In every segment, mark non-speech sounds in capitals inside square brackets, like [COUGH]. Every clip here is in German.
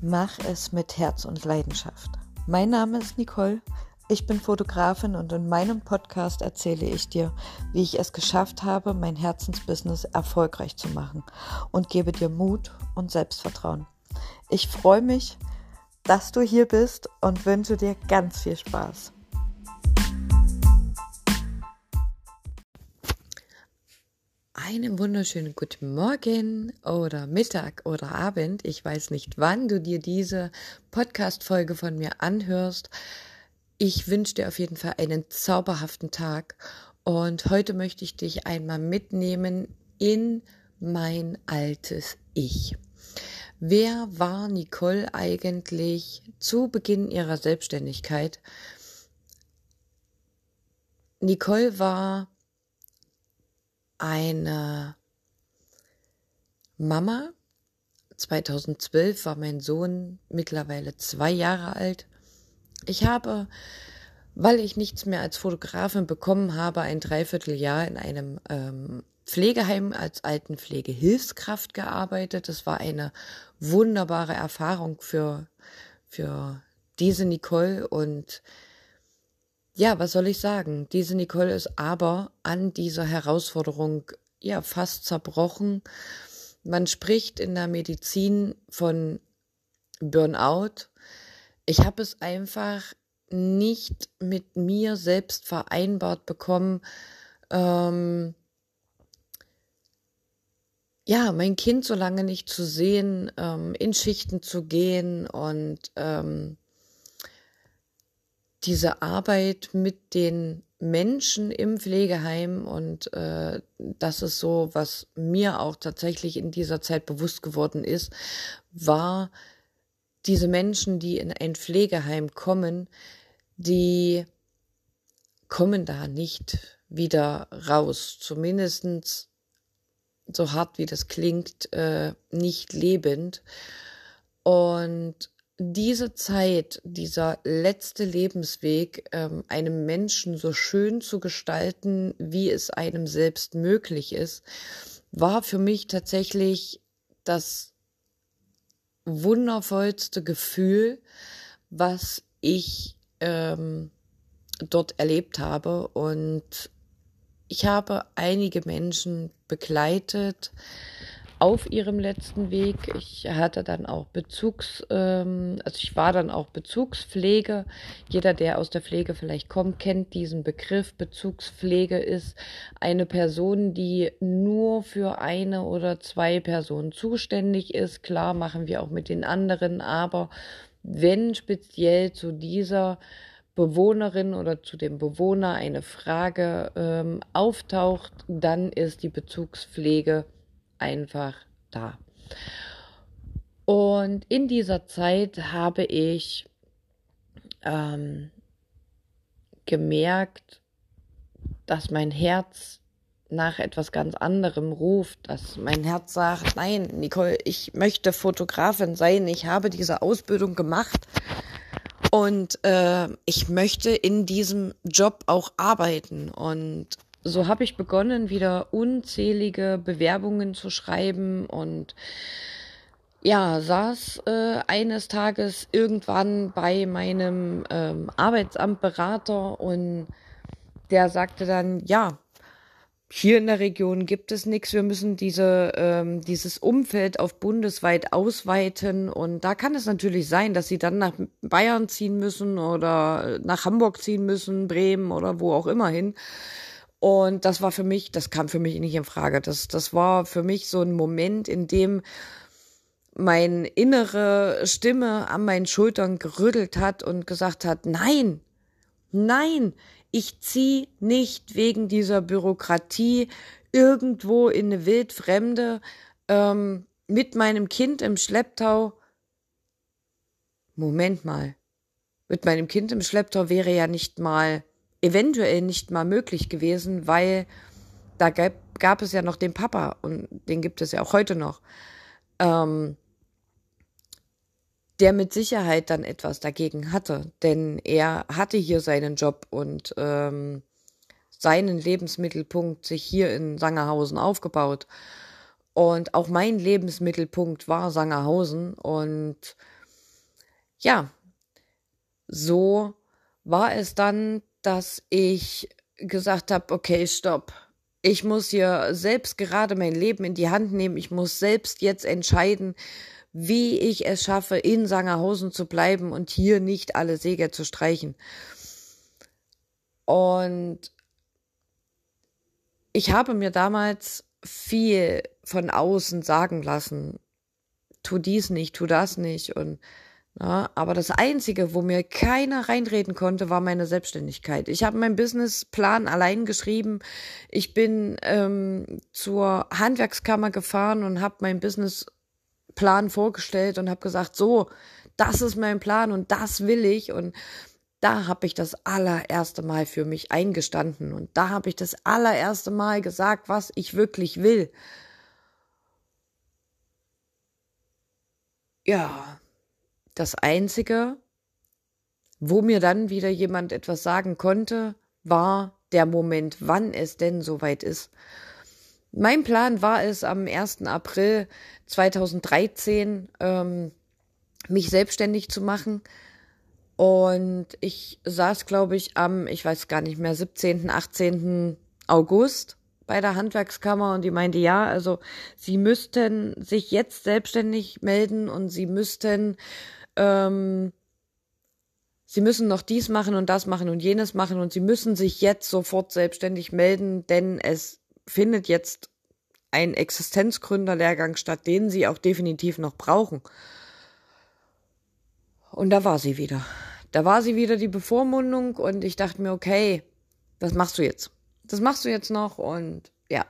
Mach es mit Herz und Leidenschaft. Mein Name ist Nicole. Ich bin Fotografin und in meinem Podcast erzähle ich dir, wie ich es geschafft habe, mein Herzensbusiness erfolgreich zu machen und gebe dir Mut und Selbstvertrauen. Ich freue mich, dass du hier bist und wünsche dir ganz viel Spaß. Einen wunderschönen guten Morgen oder Mittag oder Abend. Ich weiß nicht, wann du dir diese Podcast-Folge von mir anhörst. Ich wünsche dir auf jeden Fall einen zauberhaften Tag und heute möchte ich dich einmal mitnehmen in mein altes Ich. Wer war Nicole eigentlich zu Beginn ihrer Selbstständigkeit? Nicole war eine Mama. 2012 war mein Sohn mittlerweile zwei Jahre alt. Ich habe, weil ich nichts mehr als Fotografin bekommen habe, ein Dreivierteljahr in einem ähm, Pflegeheim als Altenpflegehilfskraft gearbeitet. Das war eine wunderbare Erfahrung für, für diese Nicole und ja, was soll ich sagen? Diese Nicole ist aber an dieser Herausforderung ja fast zerbrochen. Man spricht in der Medizin von Burnout. Ich habe es einfach nicht mit mir selbst vereinbart bekommen, ähm, ja, mein Kind so lange nicht zu sehen, ähm, in Schichten zu gehen und ähm, diese Arbeit mit den Menschen im Pflegeheim und äh, das ist so, was mir auch tatsächlich in dieser Zeit bewusst geworden ist, war diese Menschen, die in ein Pflegeheim kommen, die kommen da nicht wieder raus, zumindestens so hart wie das klingt, äh, nicht lebend. Und diese Zeit, dieser letzte Lebensweg, ähm, einem Menschen so schön zu gestalten, wie es einem selbst möglich ist, war für mich tatsächlich das wundervollste Gefühl, was ich ähm, dort erlebt habe. Und ich habe einige Menschen begleitet, auf ihrem letzten Weg. Ich hatte dann auch Bezugs, ähm, also ich war dann auch Bezugspflege. Jeder, der aus der Pflege vielleicht kommt, kennt diesen Begriff. Bezugspflege ist eine Person, die nur für eine oder zwei Personen zuständig ist. Klar machen wir auch mit den anderen, aber wenn speziell zu dieser Bewohnerin oder zu dem Bewohner eine Frage ähm, auftaucht, dann ist die Bezugspflege einfach da. Und in dieser Zeit habe ich ähm, gemerkt, dass mein Herz nach etwas ganz anderem ruft, dass mein Herz sagt, nein, Nicole, ich möchte Fotografin sein, ich habe diese Ausbildung gemacht und äh, ich möchte in diesem Job auch arbeiten. Und so habe ich begonnen, wieder unzählige Bewerbungen zu schreiben und ja, saß äh, eines Tages irgendwann bei meinem ähm, Arbeitsamtberater und der sagte dann, ja, hier in der Region gibt es nichts, wir müssen diese, ähm, dieses Umfeld auf bundesweit ausweiten und da kann es natürlich sein, dass sie dann nach Bayern ziehen müssen oder nach Hamburg ziehen müssen, Bremen oder wo auch immer hin. Und das war für mich, das kam für mich nicht in Frage. Das, das war für mich so ein Moment, in dem meine innere Stimme an meinen Schultern gerüttelt hat und gesagt hat, nein, nein, ich zieh nicht wegen dieser Bürokratie irgendwo in eine wildfremde ähm, mit meinem Kind im Schlepptau. Moment mal, mit meinem Kind im Schlepptau wäre ja nicht mal eventuell nicht mal möglich gewesen, weil da gab, gab es ja noch den Papa und den gibt es ja auch heute noch, ähm, der mit Sicherheit dann etwas dagegen hatte, denn er hatte hier seinen Job und ähm, seinen Lebensmittelpunkt sich hier in Sangerhausen aufgebaut. Und auch mein Lebensmittelpunkt war Sangerhausen und ja, so war es dann, dass ich gesagt habe, okay, stopp. Ich muss hier selbst gerade mein Leben in die Hand nehmen. Ich muss selbst jetzt entscheiden, wie ich es schaffe, in Sangerhausen zu bleiben und hier nicht alle Säge zu streichen. Und ich habe mir damals viel von außen sagen lassen, tu dies nicht, tu das nicht und ja, aber das Einzige, wo mir keiner reinreden konnte, war meine Selbstständigkeit. Ich habe meinen Businessplan allein geschrieben. Ich bin ähm, zur Handwerkskammer gefahren und habe meinen Businessplan vorgestellt und habe gesagt, so, das ist mein Plan und das will ich. Und da habe ich das allererste Mal für mich eingestanden und da habe ich das allererste Mal gesagt, was ich wirklich will. Ja, das Einzige, wo mir dann wieder jemand etwas sagen konnte, war der Moment, wann es denn soweit ist. Mein Plan war es, am 1. April 2013 ähm, mich selbstständig zu machen. Und ich saß, glaube ich, am, ich weiß gar nicht mehr, 17., 18. August bei der Handwerkskammer und die meinte, ja, also sie müssten sich jetzt selbstständig melden und sie müssten ähm, sie müssen noch dies machen und das machen und jenes machen und sie müssen sich jetzt sofort selbstständig melden, denn es findet jetzt ein Existenzgründerlehrgang statt, den sie auch definitiv noch brauchen. Und da war sie wieder. Da war sie wieder die Bevormundung und ich dachte mir, okay, was machst du jetzt? Das machst du jetzt noch und ja.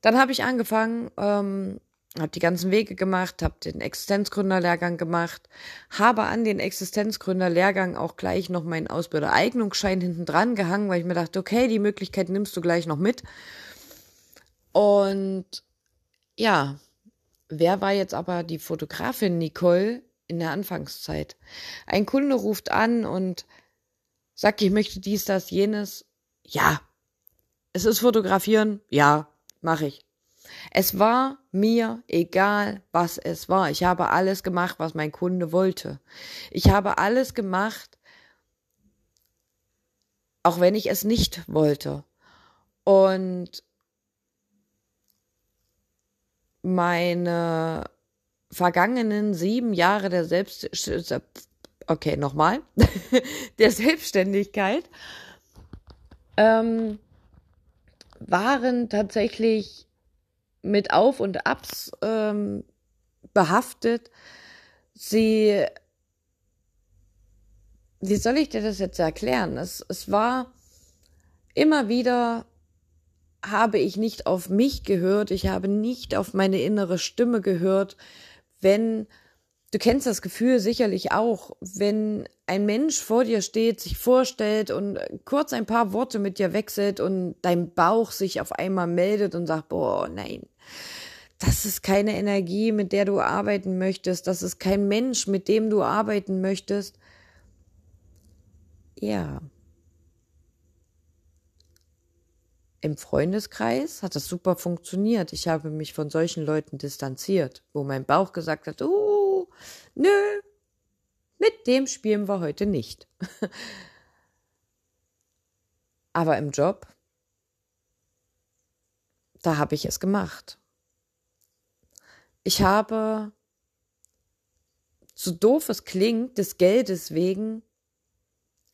Dann habe ich angefangen, ähm, habe die ganzen Wege gemacht, habe den Existenzgründerlehrgang gemacht, habe an den Existenzgründerlehrgang auch gleich noch meinen Ausbildereignungsschein hinten dran gehangen, weil ich mir dachte, okay, die Möglichkeit nimmst du gleich noch mit. Und ja, wer war jetzt aber die Fotografin Nicole in der Anfangszeit? Ein Kunde ruft an und sagt, ich möchte dies, das, jenes. Ja. Es ist fotografieren? Ja, mache ich. Es war mir egal, was es war. Ich habe alles gemacht, was mein Kunde wollte. Ich habe alles gemacht, auch wenn ich es nicht wollte. Und meine vergangenen sieben Jahre der Selbst okay nochmal [LAUGHS] der Selbstständigkeit ähm, waren tatsächlich mit Auf und Abs ähm, behaftet. Sie, wie soll ich dir das jetzt erklären? Es, es war immer wieder habe ich nicht auf mich gehört, ich habe nicht auf meine innere Stimme gehört, wenn Du kennst das Gefühl sicherlich auch, wenn ein Mensch vor dir steht, sich vorstellt und kurz ein paar Worte mit dir wechselt und dein Bauch sich auf einmal meldet und sagt, boah, nein, das ist keine Energie, mit der du arbeiten möchtest, das ist kein Mensch, mit dem du arbeiten möchtest. Ja. Im Freundeskreis hat das super funktioniert. Ich habe mich von solchen Leuten distanziert, wo mein Bauch gesagt hat, uh, Nö, mit dem spielen wir heute nicht. [LAUGHS] Aber im Job, da habe ich es gemacht. Ich habe, so doof es klingt, des Geldes wegen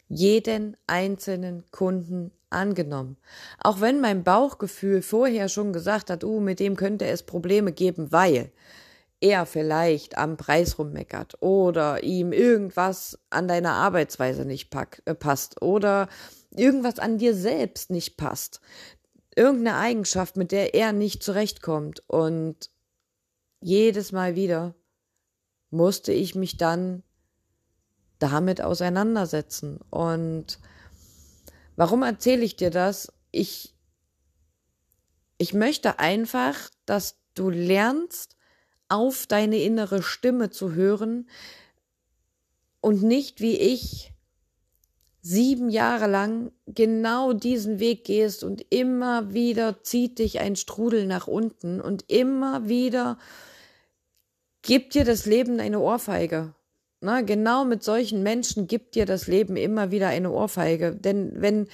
jeden einzelnen Kunden angenommen. Auch wenn mein Bauchgefühl vorher schon gesagt hat, uh, mit dem könnte es Probleme geben, weil er vielleicht am Preis rummeckert oder ihm irgendwas an deiner Arbeitsweise nicht pack, äh, passt oder irgendwas an dir selbst nicht passt. Irgendeine Eigenschaft, mit der er nicht zurechtkommt. Und jedes Mal wieder musste ich mich dann damit auseinandersetzen. Und warum erzähle ich dir das? Ich, ich möchte einfach, dass du lernst, auf deine innere Stimme zu hören und nicht wie ich sieben Jahre lang genau diesen Weg gehst und immer wieder zieht dich ein Strudel nach unten und immer wieder gibt dir das Leben eine Ohrfeige. Na, genau mit solchen Menschen gibt dir das Leben immer wieder eine Ohrfeige. Denn wenn,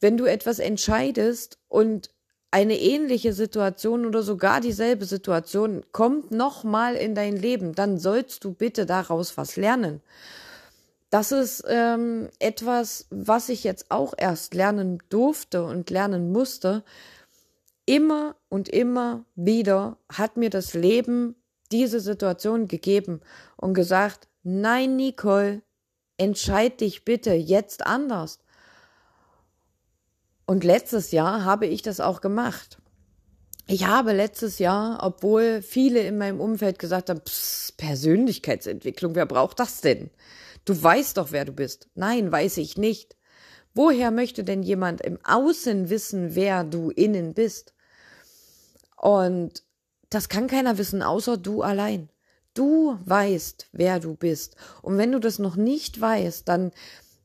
wenn du etwas entscheidest und eine ähnliche Situation oder sogar dieselbe Situation kommt nochmal in dein Leben, dann sollst du bitte daraus was lernen. Das ist ähm, etwas, was ich jetzt auch erst lernen durfte und lernen musste. Immer und immer wieder hat mir das Leben diese Situation gegeben und gesagt, nein, Nicole, entscheid dich bitte jetzt anders. Und letztes Jahr habe ich das auch gemacht. Ich habe letztes Jahr, obwohl viele in meinem Umfeld gesagt haben, Pss, Persönlichkeitsentwicklung, wer braucht das denn? Du weißt doch, wer du bist. Nein, weiß ich nicht. Woher möchte denn jemand im Außen wissen, wer du innen bist? Und das kann keiner wissen, außer du allein. Du weißt, wer du bist. Und wenn du das noch nicht weißt, dann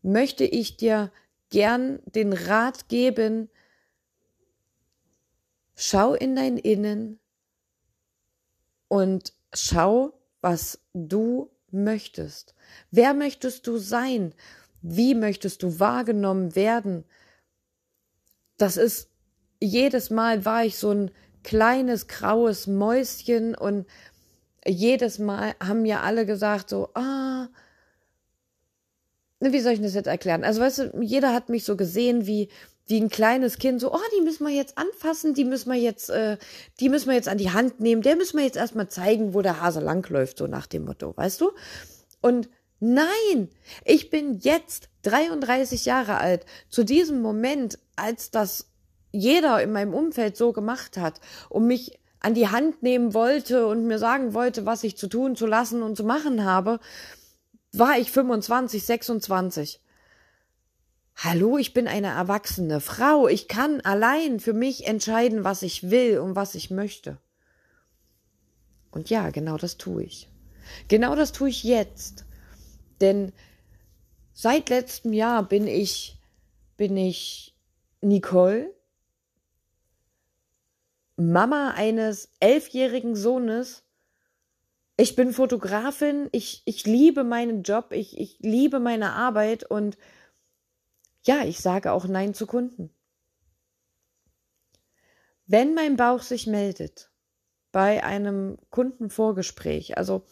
möchte ich dir gern den Rat geben, schau in dein Innen und schau, was du möchtest. Wer möchtest du sein? Wie möchtest du wahrgenommen werden? Das ist, jedes Mal war ich so ein kleines graues Mäuschen und jedes Mal haben mir alle gesagt so, ah, wie soll ich das jetzt erklären? Also weißt du, jeder hat mich so gesehen wie wie ein kleines Kind, so, oh, die müssen wir jetzt anfassen, die müssen wir jetzt, äh, die müssen wir jetzt an die Hand nehmen, der müssen wir jetzt erstmal zeigen, wo der Hase langläuft, so nach dem Motto, weißt du? Und nein, ich bin jetzt 33 Jahre alt, zu diesem Moment, als das jeder in meinem Umfeld so gemacht hat und mich an die Hand nehmen wollte und mir sagen wollte, was ich zu tun, zu lassen und zu machen habe, war ich 25, 26. Hallo, ich bin eine erwachsene Frau. Ich kann allein für mich entscheiden, was ich will und was ich möchte. Und ja, genau das tue ich. Genau das tue ich jetzt. Denn seit letztem Jahr bin ich, bin ich Nicole, Mama eines elfjährigen Sohnes. Ich bin Fotografin, ich, ich liebe meinen Job, ich, ich liebe meine Arbeit und ja, ich sage auch Nein zu Kunden. Wenn mein Bauch sich meldet bei einem Kundenvorgespräch, also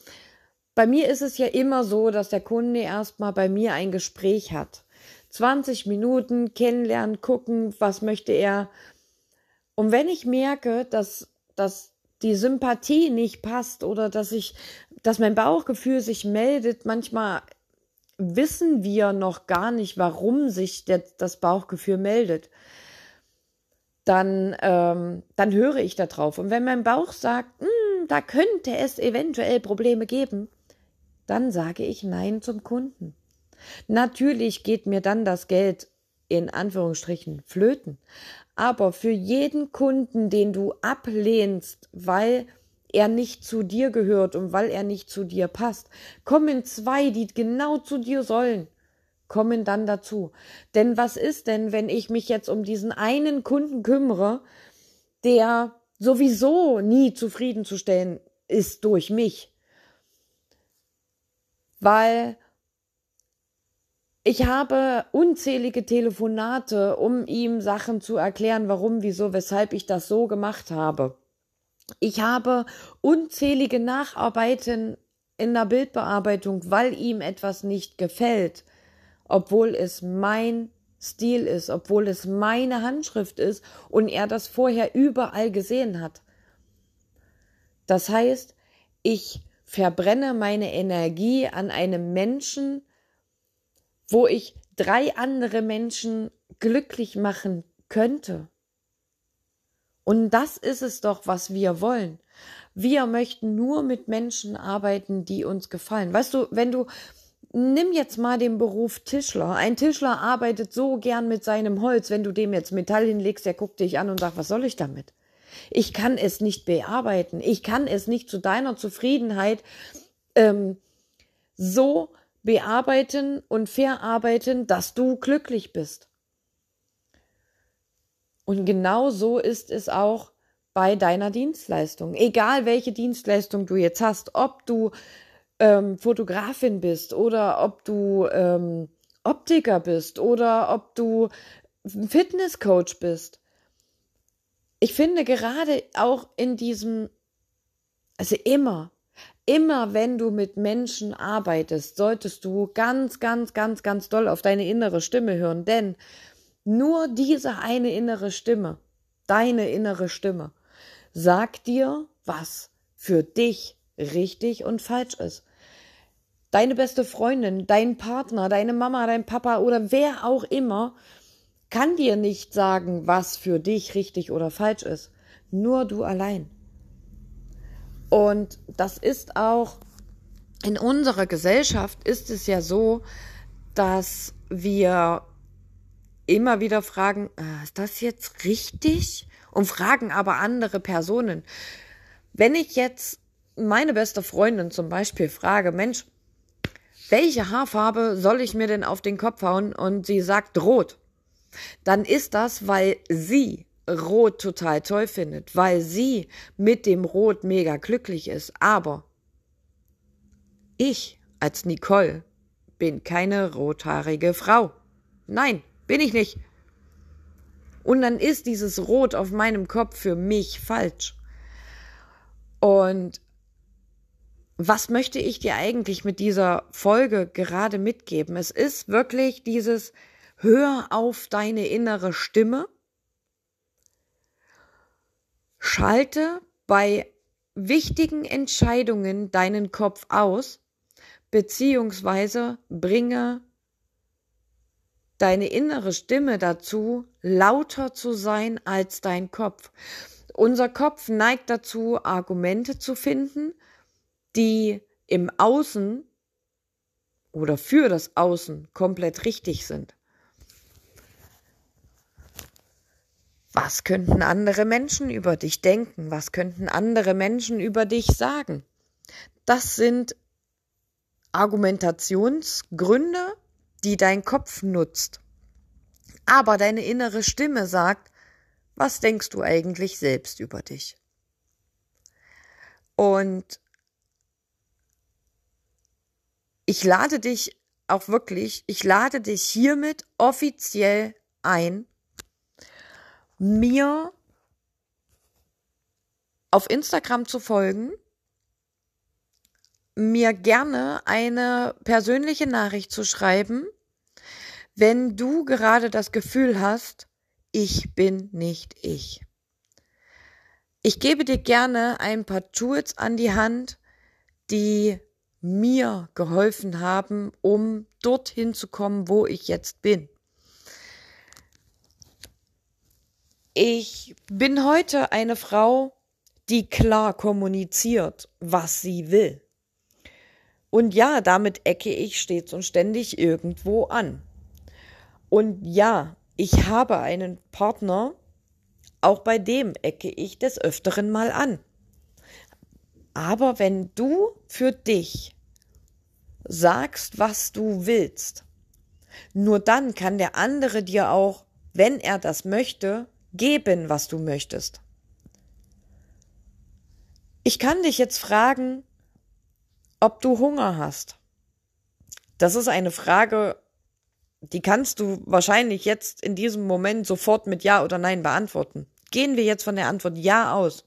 bei mir ist es ja immer so, dass der Kunde erstmal bei mir ein Gespräch hat. 20 Minuten kennenlernen, gucken, was möchte er, und wenn ich merke, dass, dass die Sympathie nicht passt oder dass ich, dass mein Bauchgefühl sich meldet, manchmal wissen wir noch gar nicht, warum sich der, das Bauchgefühl meldet. Dann, ähm, dann höre ich da drauf. Und wenn mein Bauch sagt, hm, da könnte es eventuell Probleme geben, dann sage ich Nein zum Kunden. Natürlich geht mir dann das Geld in Anführungsstrichen flöten. Aber für jeden Kunden, den du ablehnst, weil er nicht zu dir gehört und weil er nicht zu dir passt, kommen zwei, die genau zu dir sollen, kommen dann dazu. Denn was ist denn, wenn ich mich jetzt um diesen einen Kunden kümmere, der sowieso nie zufriedenzustellen ist durch mich? Weil ich habe unzählige Telefonate, um ihm Sachen zu erklären, warum, wieso, weshalb ich das so gemacht habe. Ich habe unzählige Nacharbeiten in der Bildbearbeitung, weil ihm etwas nicht gefällt, obwohl es mein Stil ist, obwohl es meine Handschrift ist und er das vorher überall gesehen hat. Das heißt, ich verbrenne meine Energie an einem Menschen, wo ich drei andere Menschen glücklich machen könnte. Und das ist es doch, was wir wollen. Wir möchten nur mit Menschen arbeiten, die uns gefallen. Weißt du, wenn du, nimm jetzt mal den Beruf Tischler. Ein Tischler arbeitet so gern mit seinem Holz. Wenn du dem jetzt Metall hinlegst, der guckt dich an und sagt, was soll ich damit? Ich kann es nicht bearbeiten. Ich kann es nicht zu deiner Zufriedenheit ähm, so bearbeiten und verarbeiten, dass du glücklich bist. Und genau so ist es auch bei deiner Dienstleistung. Egal welche Dienstleistung du jetzt hast, ob du ähm, Fotografin bist oder ob du ähm, Optiker bist oder ob du Fitnesscoach bist. Ich finde gerade auch in diesem, also immer, immer wenn du mit Menschen arbeitest, solltest du ganz, ganz, ganz, ganz doll auf deine innere Stimme hören, denn nur diese eine innere Stimme, deine innere Stimme, sagt dir, was für dich richtig und falsch ist. Deine beste Freundin, dein Partner, deine Mama, dein Papa oder wer auch immer kann dir nicht sagen, was für dich richtig oder falsch ist. Nur du allein. Und das ist auch in unserer Gesellschaft ist es ja so, dass wir immer wieder fragen, äh, ist das jetzt richtig? Und fragen aber andere Personen. Wenn ich jetzt meine beste Freundin zum Beispiel frage, Mensch, welche Haarfarbe soll ich mir denn auf den Kopf hauen? Und sie sagt rot. Dann ist das, weil sie Rot total toll findet, weil sie mit dem Rot mega glücklich ist. Aber ich als Nicole bin keine rothaarige Frau. Nein, bin ich nicht. Und dann ist dieses Rot auf meinem Kopf für mich falsch. Und was möchte ich dir eigentlich mit dieser Folge gerade mitgeben? Es ist wirklich dieses Hör auf deine innere Stimme Schalte bei wichtigen Entscheidungen deinen Kopf aus, beziehungsweise bringe deine innere Stimme dazu, lauter zu sein als dein Kopf. Unser Kopf neigt dazu, Argumente zu finden, die im Außen oder für das Außen komplett richtig sind. Was könnten andere Menschen über dich denken? Was könnten andere Menschen über dich sagen? Das sind Argumentationsgründe, die dein Kopf nutzt. Aber deine innere Stimme sagt, was denkst du eigentlich selbst über dich? Und ich lade dich auch wirklich, ich lade dich hiermit offiziell ein, mir auf Instagram zu folgen, mir gerne eine persönliche Nachricht zu schreiben, wenn du gerade das Gefühl hast, ich bin nicht ich. Ich gebe dir gerne ein paar Tools an die Hand, die mir geholfen haben, um dorthin zu kommen, wo ich jetzt bin. Ich bin heute eine Frau, die klar kommuniziert, was sie will. Und ja, damit ecke ich stets und ständig irgendwo an. Und ja, ich habe einen Partner, auch bei dem ecke ich des Öfteren mal an. Aber wenn du für dich sagst, was du willst, nur dann kann der andere dir auch, wenn er das möchte, geben, was du möchtest. Ich kann dich jetzt fragen, ob du Hunger hast. Das ist eine Frage, die kannst du wahrscheinlich jetzt in diesem Moment sofort mit Ja oder Nein beantworten. Gehen wir jetzt von der Antwort Ja aus.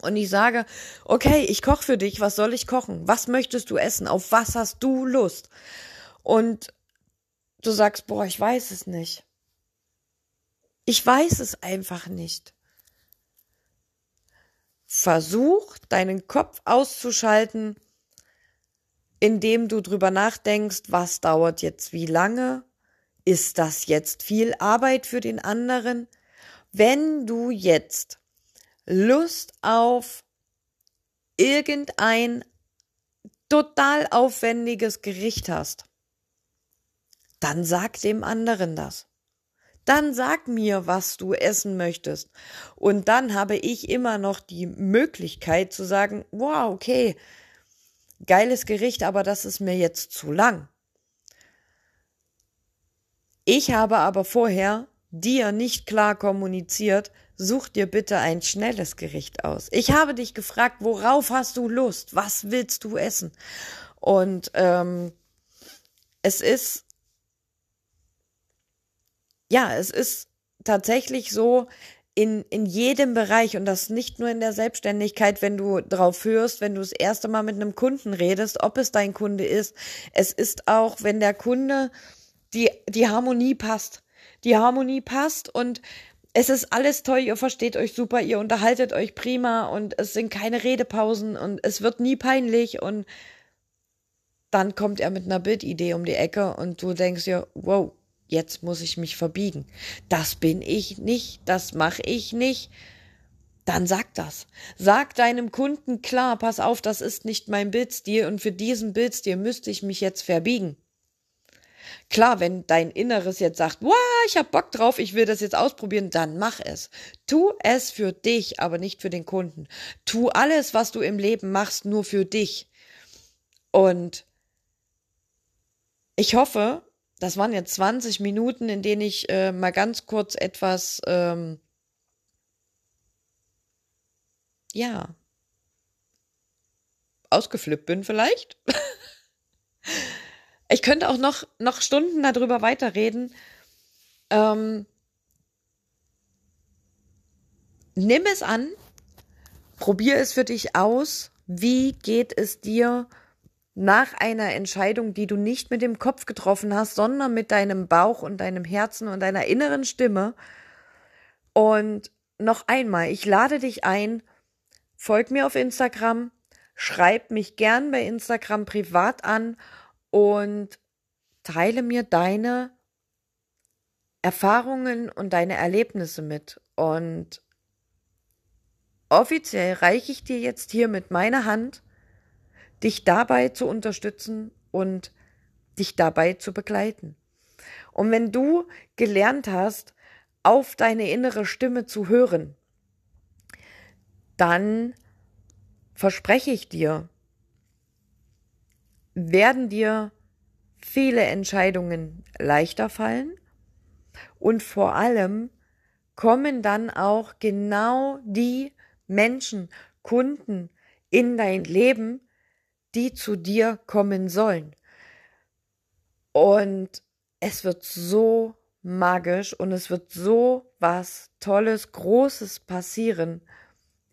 Und ich sage, okay, ich koche für dich, was soll ich kochen? Was möchtest du essen? Auf was hast du Lust? Und du sagst, boah, ich weiß es nicht. Ich weiß es einfach nicht. Versuch, deinen Kopf auszuschalten, indem du drüber nachdenkst, was dauert jetzt wie lange? Ist das jetzt viel Arbeit für den anderen? Wenn du jetzt Lust auf irgendein total aufwendiges Gericht hast, dann sag dem anderen das dann sag mir, was du essen möchtest. Und dann habe ich immer noch die Möglichkeit zu sagen, wow, okay, geiles Gericht, aber das ist mir jetzt zu lang. Ich habe aber vorher dir nicht klar kommuniziert, such dir bitte ein schnelles Gericht aus. Ich habe dich gefragt, worauf hast du Lust? Was willst du essen? Und ähm, es ist, ja, es ist tatsächlich so, in, in jedem Bereich und das nicht nur in der Selbstständigkeit, wenn du drauf hörst, wenn du das erste Mal mit einem Kunden redest, ob es dein Kunde ist. Es ist auch, wenn der Kunde die, die Harmonie passt. Die Harmonie passt und es ist alles toll, ihr versteht euch super, ihr unterhaltet euch prima und es sind keine Redepausen und es wird nie peinlich und dann kommt er mit einer Bildidee um die Ecke und du denkst dir, wow, jetzt muss ich mich verbiegen. Das bin ich nicht, das mache ich nicht. Dann sag das. Sag deinem Kunden klar, pass auf, das ist nicht mein Bildstil und für diesen Bildstil müsste ich mich jetzt verbiegen. Klar, wenn dein Inneres jetzt sagt, wow, ich hab Bock drauf, ich will das jetzt ausprobieren, dann mach es. Tu es für dich, aber nicht für den Kunden. Tu alles, was du im Leben machst, nur für dich. Und ich hoffe, das waren jetzt 20 Minuten, in denen ich äh, mal ganz kurz etwas, ähm, ja, ausgeflippt bin vielleicht. [LAUGHS] Ich könnte auch noch, noch Stunden darüber weiterreden. Ähm, nimm es an, probier es für dich aus. Wie geht es dir nach einer Entscheidung, die du nicht mit dem Kopf getroffen hast, sondern mit deinem Bauch und deinem Herzen und deiner inneren Stimme? Und noch einmal, ich lade dich ein, folg mir auf Instagram, schreib mich gern bei Instagram privat an und teile mir deine Erfahrungen und deine Erlebnisse mit. Und offiziell reiche ich dir jetzt hier mit meiner Hand, dich dabei zu unterstützen und dich dabei zu begleiten. Und wenn du gelernt hast, auf deine innere Stimme zu hören, dann verspreche ich dir, werden dir viele Entscheidungen leichter fallen und vor allem kommen dann auch genau die Menschen, Kunden in dein Leben, die zu dir kommen sollen. Und es wird so magisch und es wird so was Tolles, Großes passieren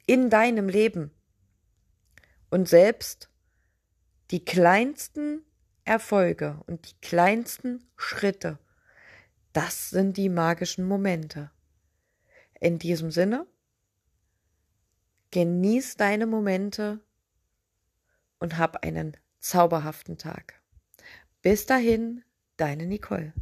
in deinem Leben. Und selbst die kleinsten Erfolge und die kleinsten Schritte, das sind die magischen Momente. In diesem Sinne, genieß deine Momente und hab einen zauberhaften Tag. Bis dahin, deine Nicole.